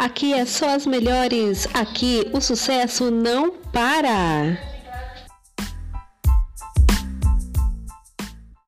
Aqui é só as melhores. Aqui o sucesso não para.